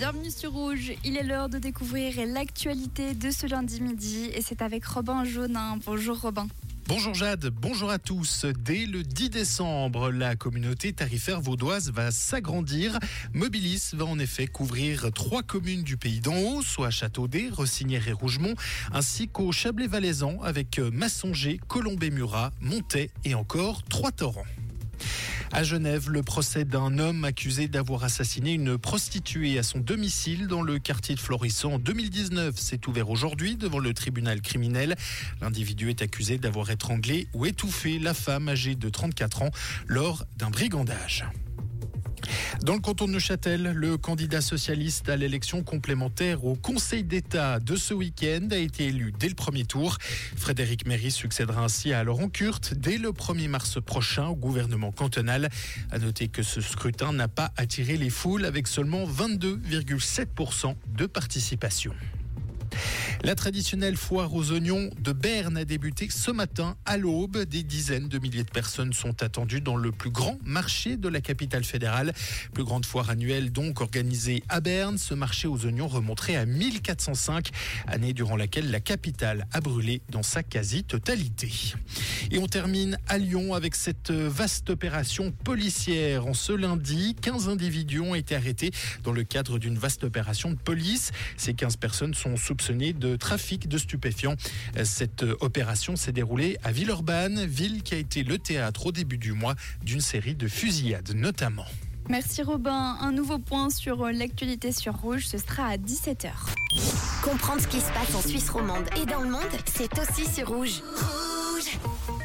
Bienvenue sur Rouge. Il est l'heure de découvrir l'actualité de ce lundi midi et c'est avec Robin Jaunin. Bonjour Robin. Bonjour Jade, bonjour à tous. Dès le 10 décembre, la communauté tarifaire vaudoise va s'agrandir. Mobilis va en effet couvrir trois communes du pays d'en haut, soit Châteaudet, Rossinière et Rougemont, ainsi qu'au Chablais-Valaisan avec Massonger, Colombey-Murat, Montet et encore Trois-Torrents. À Genève, le procès d'un homme accusé d'avoir assassiné une prostituée à son domicile dans le quartier de Florisson en 2019 s'est ouvert aujourd'hui devant le tribunal criminel. L'individu est accusé d'avoir étranglé ou étouffé la femme âgée de 34 ans lors d'un brigandage. Dans le canton de Neuchâtel, le candidat socialiste à l'élection complémentaire au Conseil d'État de ce week-end a été élu dès le premier tour. Frédéric Méry succédera ainsi à Laurent Kurt dès le 1er mars prochain au gouvernement cantonal. À noter que ce scrutin n'a pas attiré les foules avec seulement 22,7% de participation. La traditionnelle foire aux oignons de Berne a débuté ce matin à l'aube. Des dizaines de milliers de personnes sont attendues dans le plus grand marché de la capitale fédérale. Plus grande foire annuelle donc organisée à Berne. Ce marché aux oignons remonterait à 1405, année durant laquelle la capitale a brûlé dans sa quasi-totalité. Et on termine à Lyon avec cette vaste opération policière. En ce lundi, 15 individus ont été arrêtés dans le cadre d'une vaste opération de police. Ces 15 personnes sont soupçonnées de trafic de stupéfiants. Cette opération s'est déroulée à Villeurbanne, ville qui a été le théâtre au début du mois d'une série de fusillades notamment. Merci Robin. Un nouveau point sur l'actualité sur Rouge, ce sera à 17h. Comprendre ce qui se passe en Suisse romande et dans le monde, c'est aussi sur Rouge. Rouge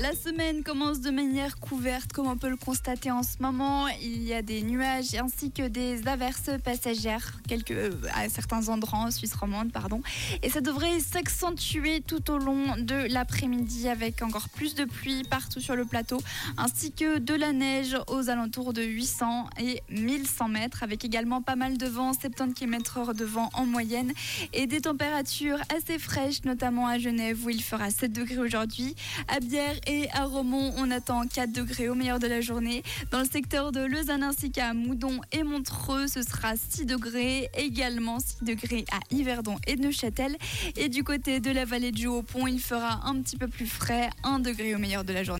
La semaine commence de manière couverte, comme on peut le constater en ce moment. Il y a des nuages ainsi que des averses passagères à certains endroits en Suisse romande. Pardon. Et ça devrait s'accentuer tout au long de l'après-midi avec encore plus de pluie partout sur le plateau, ainsi que de la neige aux alentours de 800 et 1100 mètres, avec également pas mal de vent, 70 km/h de vent en moyenne, et des températures assez fraîches, notamment à Genève où il fera 7 degrés aujourd'hui. À Bière et à Romont, on attend 4 degrés au meilleur de la journée. Dans le secteur de Lausanne ainsi qu'à Moudon et Montreux, ce sera 6 degrés. Également 6 degrés à Yverdon et Neuchâtel. Et du côté de la vallée du Haut-Pont, il fera un petit peu plus frais, 1 degré au meilleur de la journée.